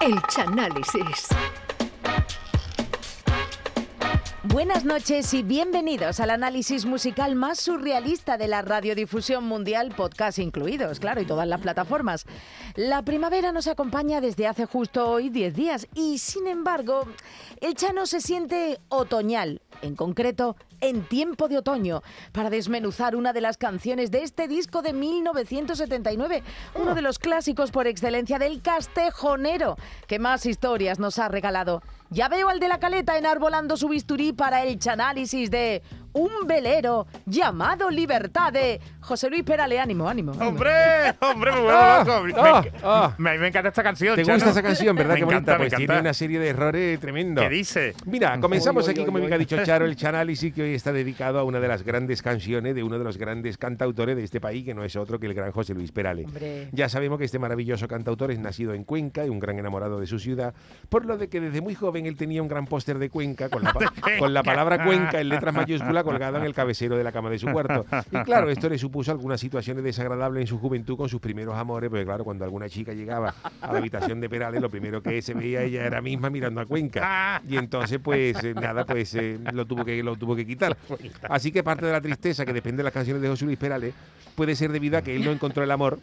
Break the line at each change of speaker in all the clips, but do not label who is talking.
El Chanálisis.
Buenas noches y bienvenidos al análisis musical más surrealista de la radiodifusión mundial, podcast incluidos, claro, y todas las plataformas. La primavera nos acompaña desde hace justo hoy 10 días y, sin embargo, el Chano se siente otoñal, en concreto en tiempo de otoño, para desmenuzar una de las canciones de este disco de 1979, uno de los clásicos por excelencia del castejonero, que más historias nos ha regalado. Ya veo al de la caleta enarbolando su bisturí para el chanálisis de un velero llamado Libertad de José Luis Perale. Ánimo, ánimo. ánimo.
¡Hombre! ¡Hombre, me vuelvo
Ah,
loco! Me-
ah, ah.
me- me encanta esta canción,
¿Te
Chano.
gusta esa canción, verdad?
Me
Qué bonita.
encanta, me
Pues tiene una serie de errores tremendo.
¿Qué dice?
Mira, comenzamos
Oy, oy,
aquí,
oy,
como bien ha dicho Charo, el Chanálisis, que hoy está dedicado a una de las grandes canciones de uno de los grandes cantautores de este país, que no es otro que el gran José Luis Perale.
Hombre.
Ya sabemos que este maravilloso cantautor es nacido en Cuenca y un gran enamorado de su ciudad, por lo de que desde muy joven él tenía un gran póster de Cuenca con la, pa- con la palabra Cuenca en letras mayúsculas colgado en el cabecero de la cama de su cuarto. Y claro, esto le supuso algunas situaciones desagradables en su juventud con sus primeros amores, porque claro, cuando alguna chica llegaba a la habitación de Perales, lo primero que se veía ella era misma mirando a Cuenca. Y entonces, pues eh, nada, pues eh, lo, tuvo que, lo tuvo que quitar. Así que parte de la tristeza que depende de las canciones de José Luis Perales puede ser debido a que él no encontró el amor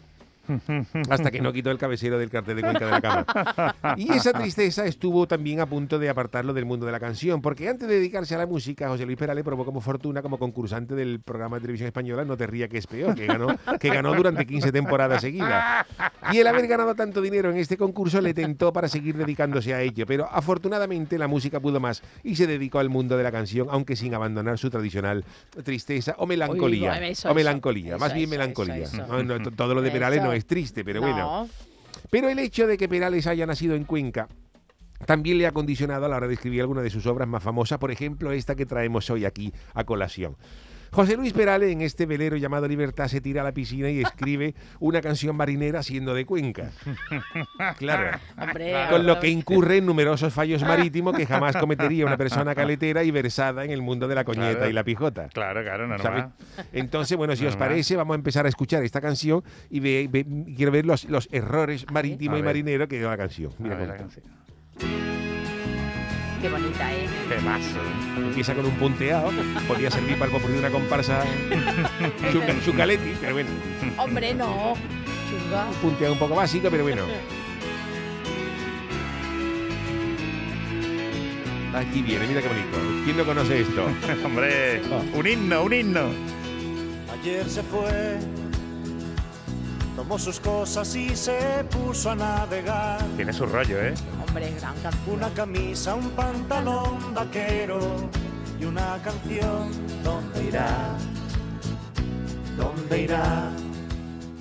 hasta que no quitó el cabecero del cartel de Cuenca de la cama. Y esa tristeza estuvo también a punto de apartarlo del mundo de la canción, porque antes de dedicarse a la música, José Luis Perales probó como fortuna como concursante del programa de televisión española No te ría que es peor, que ganó, que ganó durante 15 temporadas seguidas. Y el haber ganado tanto dinero en este concurso le tentó para seguir dedicándose a ello, pero afortunadamente la música pudo más y se dedicó al mundo de la canción, aunque sin abandonar su tradicional tristeza o melancolía.
Eso,
o
eso,
melancolía, más
eso,
bien
eso,
melancolía.
eso, eso.
No, no, to- todo lo de Perales
Eso.
no es triste, pero bueno.
No.
Pero el hecho de que Perales haya nacido en Cuenca también le ha condicionado a la hora de escribir alguna de sus obras más famosas, por ejemplo, esta que traemos hoy aquí a colación. José Luis Perales en este velero llamado Libertad se tira a la piscina y escribe una canción marinera siendo de Cuenca. Claro.
Hombre,
Con lo que incurre en numerosos fallos marítimos que jamás cometería una persona caletera y versada en el mundo de la coñeta
Claro.
y la pijota.
Claro, claro,
¿sabes?
normal.
Entonces, bueno, si os parece, vamos a empezar a escuchar esta canción y ve- ve- quiero ver los, los errores marítimos y marineros que dio la canción. Mira
A ver, la canción.
Qué bonita, ¿eh?
Qué mazo.
Empieza con un punteado, podía servir para el popurrí de una comparsa chu- chucaletti, pero bueno,
Hombre, no. Chunga.
un punteado un poco básico, pero bueno. Aquí viene, mira qué bonito. ¿Quién no conoce esto?
Hombre, un himno, un himno.
Ayer se fue, tomó sus cosas y se puso a navegar.
Tiene su rollo, ¿eh?
Una camisa, un pantalón vaquero y una canción. ¿Dónde irá? ¿Dónde irá?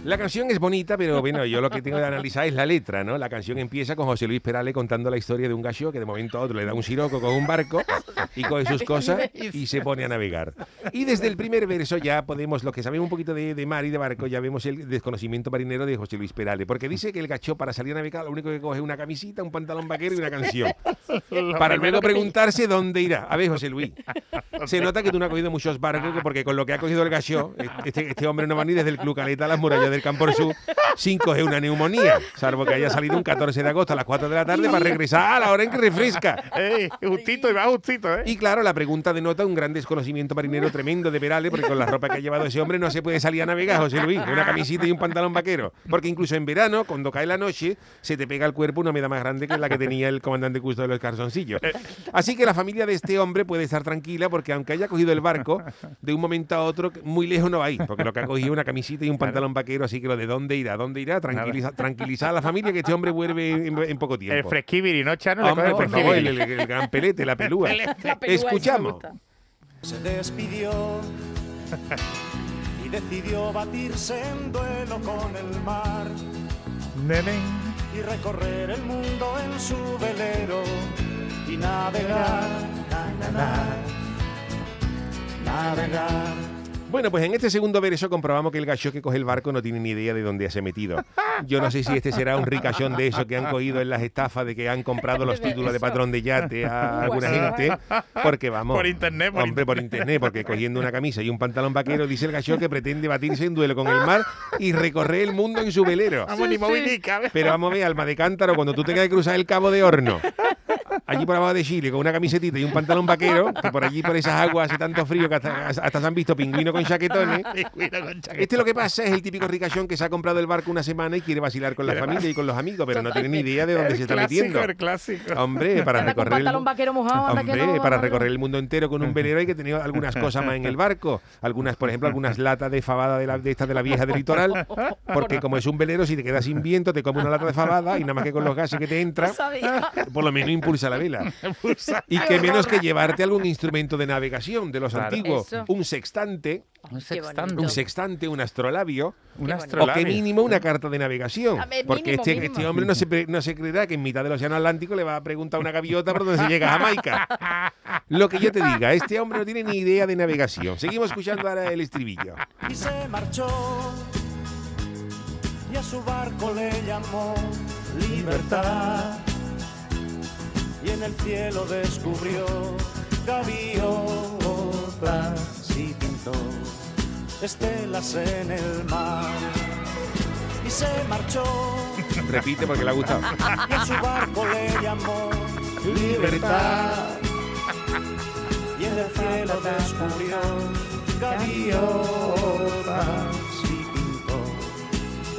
La canción es bonita, pero bueno, yo lo que tengo que analizar es la letra, ¿no? La canción empieza con José Luis Perales contando la historia de un gallo que de momento a otro le da un siroco con un barco y coge sus cosas y se pone a navegar. Y desde el primer verso ya podemos, los que sabemos un poquito de, de mar y de barco, ya vemos el desconocimiento marinero de José Luis Perales, porque dice que el gacho para salir a navegar lo único que coge es una camisita, un pantalón vaquero y una canción. Para luego preguntarse dónde irá. A ver, José Luis, se nota que tú no has cogido muchos barcos, que- porque con lo que ha cogido el gallo, este, este hombre no va ni desde el Club Caleta a las murallas del Campo Sur sin coger una neumonía, salvo que haya salido un 14 de agosto a las 4 de la tarde para regresar a la hora en que refresca.
¡Ey! Justito, y va justito, ¿eh?
Y claro, la pregunta denota un gran desconocimiento marinero tremendo de Perales, porque con la ropa que ha llevado ese hombre no se puede salir a navegar, José Luis, una camisita y un pantalón vaquero. Porque incluso en verano, cuando cae la noche, se te pega al cuerpo una humedad más grande que la que tenía el comandante Custo de los calzoncillos. Así que la familia de este hombre puede estar tranquila, porque aunque haya cogido el barco, de un momento a otro, muy lejos no va a ir, porque lo que ha cogido es una camisita y un pantalón vaquero, así que lo de dónde irá, dónde irá, tranquiliza, tranquilizar a la familia que este hombre vuelve en, en poco tiempo.
El fresquibiri, ¿no, Chano? Le
Hombre,
coge
por
el
favor, el, el- el gran pelete, la pelúa.
La pelúa,
Escuchamos.
Se despidió y decidió batirse en duelo con el mar
Nene.
y recorrer el mundo en su velero y navegar, na, na, na, navegar.
Bueno, pues en este segundo verso comprobamos que el gacho que coge el barco no tiene ni idea de dónde se ha metido. Yo no sé si este será un ricachón de eso que han cogido en las estafas de que han comprado los títulos de patrón de yate a alguna gente, porque vamos.
Por internet, por
hombre, por internet, porque cogiendo una camisa y un pantalón vaquero, dice el gacho que pretende batirse en duelo con el mar y recorrer el mundo en su velero.
Vamos, ni.
Pero vamos a ver, alma de cántaro, cuando tú tengas que cruzar el cabo de horno, allí por abajo de Chile, con una camisetita y un pantalón vaquero, que por allí, por esas aguas, hace tanto frío que hasta, hasta se han visto pingüinos con chaquetones. Este lo que pasa es el típico ricachón que se ha comprado el barco una semana y quiere vacilar con la familia y con los amigos, pero no tiene ni idea de dónde
El
se está
clásico,
metiendo.
El clásico.
Hombre, para
Anda
recorrer el,
pantalón vaquero mojado, que
Hombre,
no,
para recorrer el mundo entero con un velero hay que tener algunas cosas más en el barco. Algunas, por ejemplo, algunas latas de fabada de, la, de estas de la vieja del litoral. Porque como es un velero, si te quedas sin viento, te come una lata de fabada y nada más que con los gases que te entra, por lo menos impulsa la vela. Y que menos que llevarte algún instrumento de navegación de los
Claro.
antiguos.
Eso.
Un sextante,
Un sextante.
un sextante, un astrolabio.
Un
Qué
O que
astrolabio.
mínimo una carta de navegación.
Ver,
Porque
mínimo,
este,
mínimo.
este hombre no se, no se creerá que en mitad del océano Atlántico le va a preguntar a una gaviota por dónde se llega a Jamaica. Lo que yo te diga, este hombre no tiene ni idea de navegación. Seguimos escuchando ahora el estribillo.
y se marchó y a su barco le llamó libertad y en el cielo descubrió gaviotas y pintó estelas en el mar. Y se marchó.
Repite porque le ha gustado.
y a su barco le llamó libertad. Y en el cielo descubrió gaviotas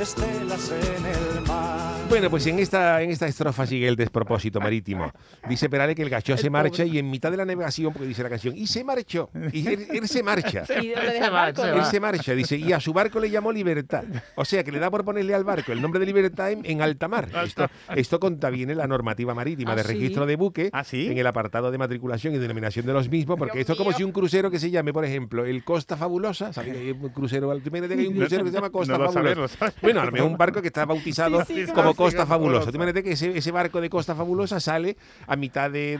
estelas en el mar.
Bueno, pues en esta, en esta estrofa sigue el despropósito marítimo. Dice Perale que el gachó se marcha y en mitad de la navegación, porque dice la canción, y se marchó. Y él, él se marcha. Él se marcha, dice, y a su barco le llamó Libertad. O sea, que le da por ponerle al barco el nombre de Libertad en, en alta mar. Esto, esto contraviene la normativa marítima
¿Ah,
de
sí?
registro de buque
¿Ah, sí?
en el apartado de matriculación y denominación de los mismos, porque
Dios
esto es como
mío.
si un crucero que se llame, por ejemplo, el Costa Fabulosa, ¿sabes? hay un crucero, que hay un crucero que se llama Costa
No lo
Fabulosa.
sabes, lo sabes.
Bueno, a lo mejor un barco que está bautizado
Sí, sí,
como
sí,
Costa
sí,
Fabulosa. Tú imagínate que ese, ese barco de Costa Fabulosa sale a mitad de,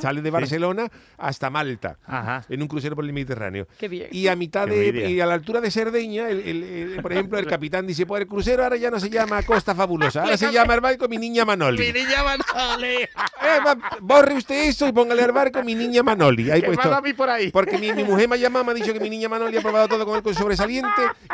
sale de Barcelona hasta Malta,
Ajá.
en un crucero por el Mediterráneo.
Qué bien.
Y a mitad
Qué
de, y a la altura de Cerdeña, el- el- el- por ejemplo, el capitán dice, pues el crucero ahora ya no se llama Costa Fabulosa, ahora se llama el barco Mi Niña Manoli.
niña Manoli.
Eh, va, borre usted eso y póngale al barco Mi Niña Manoli. Ahí
Que
puesto.
a mí por ahí.
Porque mi, mi mujer me ha llamado, me ha dicho que mi niña Manoli ha probado todo con el sobresaliente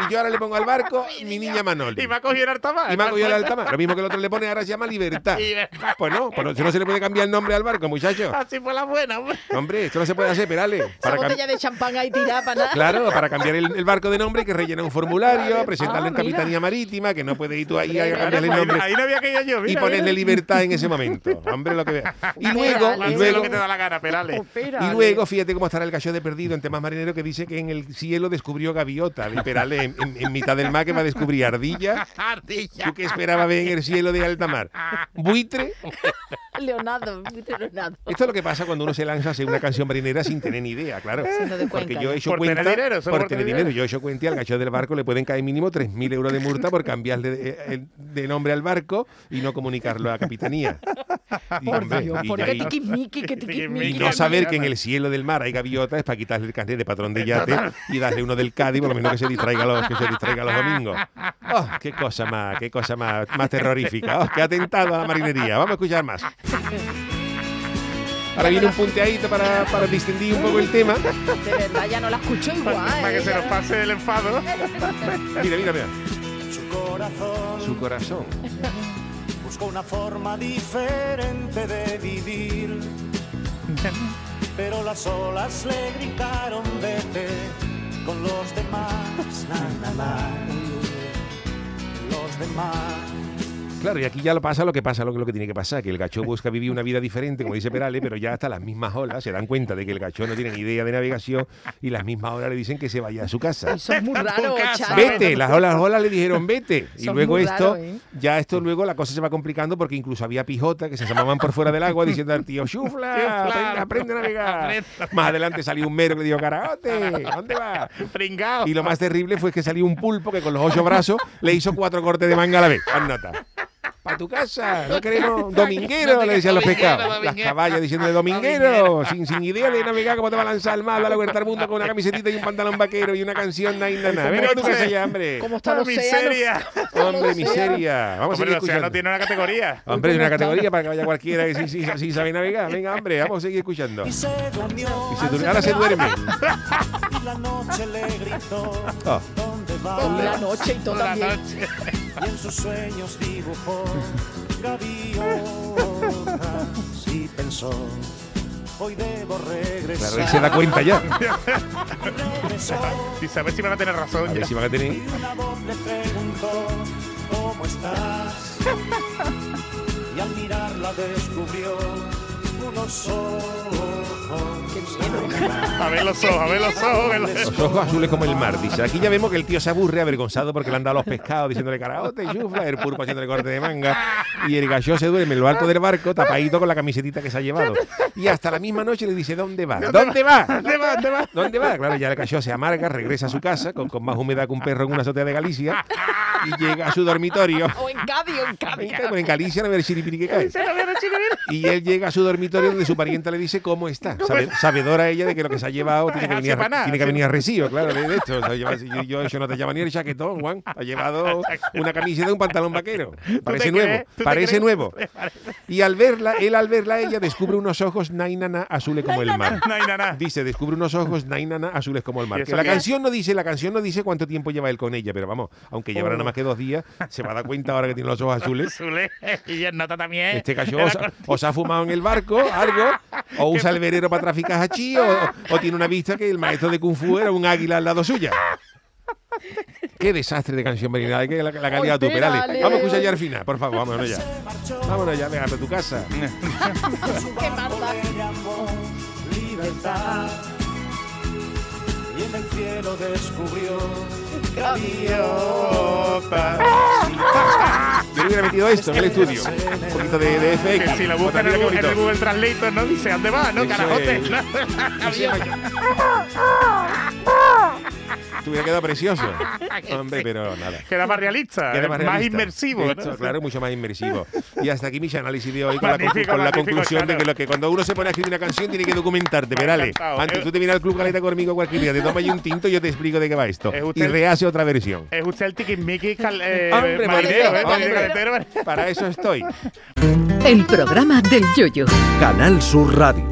y yo ahora le pongo al barco mi niña Manoli.
Y me ha cogido el altamar.
Y me ha cogido el alta mar. Lo mismo que el otro le pone, ahora se llama Libertad.
Libertad.
Pues no, pues no, si no se le puede cambiar el nombre al barco, muchacho.
Así fue la buena, hombre.
Hombre, esto no se puede hacer, Perale. Para
botella de champán ahí tirada para nada.
Claro, para cambiar el, el barco de nombre que rellenar un formulario, presentarlo
Ah,
en
mira.
Capitanía Marítima, que no puede ir tú ahí a cambiarle el nombre
ahí no había que ir yo,
y
mira.
ponerle
mira.
libertad en ese momento. Hombre, lo que vea. Y luego, y luego,
lo que te da la gana, Perale.
Espera,
y luego, fíjate cómo estará el gallo de perdido en temas marineros que dice que en el cielo descubrió gaviota. De Perale, en, en- en mitad del mar que va a descubrir ardilla.
Ardilla.
¿Tú qué esperabas ver en el cielo de alta mar? ¿Buitre?
Leonardo, Leonardo.
Esto es lo que pasa cuando uno se lanza a hacer una canción marinera sin tener ni idea, claro. Porque yo he hecho
Por tener
cuenta.
dinero, solo
por
por
tener
tener
dinero.
dinero.
Yo he hecho cuenta y al gacho del barco le pueden caer mínimo 3.000 euros de multa por cambiarle de, eh, de nombre al barco y no comunicarlo a capitanía. Y,
Por
hombre,
Dios,
y
¿por
ya-
qué que
y no saber que en el cielo del mar hay gaviotas es para quitarle el carnet de patrón de yate y darle uno del Cádiz, por lo menos que se distraiga los, que se distraiga los domingos. Oh, qué cosa más, qué cosa más, más terrorífica. Oh, qué atentado a la marinería. Vamos a escuchar más. Ahora viene un punteadito para, para distendir un poco el tema.
De verdad, ya no la escucho igual.
Para que
¿eh?
se nos pase el enfado.
Mira, mira, mira.
Su corazón
Su corazón.
buscó una forma diferente de vivir. Pero las olas le gritaron vete con los demás, na, na, na. los demás.
Claro, y aquí ya lo pasa lo que pasa, lo que, lo que tiene que pasar, que el gacho busca vivir una vida diferente, como dice Perale, pero ya hasta las mismas olas se dan cuenta de que el gacho no tiene ni idea de navegación y las mismas olas le dicen que se vaya a su casa.
Eso es muy raro.
Vete, las olas, las olas le dijeron vete. Y
Son
luego esto,
raro, ¿eh?
ya esto luego la cosa se va complicando porque incluso había pijota que se asomaban por fuera del agua diciendo al tío, chufla, aprende, aprende a navegar. Más adelante salió un mero que le dijo, caraote, ¿dónde vas?
Pringao.
Y lo más terrible fue que salió un pulpo que con los ocho brazos le hizo cuatro cortes de manga a la vez. Nota. Para tu casa. No queremos dominguero, le decían los pescados. Las caballas diciendo de dominguero, sin, sin idea de navegar cómo te va a lanzar al mar, a la vuelta al mundo con una camisetita y un pantalón vaquero y una canción na, na, na. Venga a tu casa ya, hombre.
¿Cómo está el
¡Oh,
océano?
miseria!
Hombre, miseria. Vamos a
Hombre,
seguir
sea, no
escuchando.
tiene una categoría.
Hombre, hay una categoría para que vaya cualquiera que sí, sí, sí sabe navegar. Venga, hombre, vamos a seguir escuchando.
Y se durmió
ahora se duerme.
y la noche le gritó
Ah.
¿Dónde va?
La noche y todo
Toda la
también.
noche.
Y en sus sueños dibujó gaviotas y pensó Hoy debo regresar.
Claro, él se da cuenta ya.
Y saber si van a tener
A
razón.
ver
ya.
si van a tener.
y una voz le preguntó ¿Cómo estás? Y al mirarla descubrió unos ojos.
A ver los ojos, a ver los ojos. a ver los ojos.
Los ojos azules como el mar, dice. Aquí ya vemos que el tío se aburre avergonzado porque le han dado los pescados diciéndole caraote, chufla, el pulpo haciéndole corte de manga. Y el gallo se duerme en lo alto del barco tapadito con la camisetita que se ha llevado. Y hasta la misma noche le dice, ¿dónde va? ¿Dónde va?
¿Dónde va? ¿Dónde va?
¿Dónde va? Claro, ya el gallo se amarga, regresa a su casa con, con más humedad que un perro en una azotea de Galicia y llega a su dormitorio.
O en Cádiz, o en Cádiz.
Bueno, en Galicia no ver chiripiri que cae. Y él llega a su dormitorio donde su parienta le dice cómo está. Sabe- sabedora ella de que lo que se ha llevado tiene que venir, a- tiene que
sí.
venir a claro, de esto. O sea, lleva- yo, no te llama ni el chaquetón, Juan. Ha llevado una camiseta y un pantalón vaquero. Parece nuevo, parece nuevo. Y al verla, él al verla, ella descubre unos ojos nainana azules como el mar. Dice, descubre unos ojos nainana azules como el
¿Y
mar. Que la canción no dice, la canción no dice cuánto tiempo lleva él con ella, pero vamos, aunque llevará nada más que dos días, se va a dar cuenta ahora que tiene los ojos azules.
Zule. Y nota también.
Este gallo os, os ha fumado en el barco algo, o usa el para traficar hachí, o, o tiene una vista que el maestro de Kung Fu era un águila al lado suya. Qué desastre de canción, Marina, que la, la calidad tú, Perales. Vamos a escuchar ya al final, por favor, vámonos ya. Vámonos ya, venga, a tu casa.
Qué
libertad y en el cielo descubrió
hubiera metido esto en el estudio. Un poquito de, de FX.
Que si lo buscan en el, Google- en el
bonito.
Google Translator, ¿no? Dice, ¿dónde va? No, carajote.
hubiera quedado precioso. Hombre, pero nada.
Queda más realista,
Queda
eh,
más
inmersivo.
Esto,
¿no?
Claro, mucho más inmersivo. Y hasta aquí mi análisis de hoy con, la, con conclusión de que lo que cuando uno se pone a escribir una canción tiene que documentarte, Perales. Antes
Eh,
tú te vienes al club caleta conmigo cualquier día, te tomas ahí un tinto y yo te explico de qué va esto.
Es
Y rehace otra versión.
Es usted el tiquismiquis cal- eh,
Hombre,
marinero,
hombre,
¿eh?
hombre. Para eso estoy.
El programa del Yoyo.
Canal Sur Radio.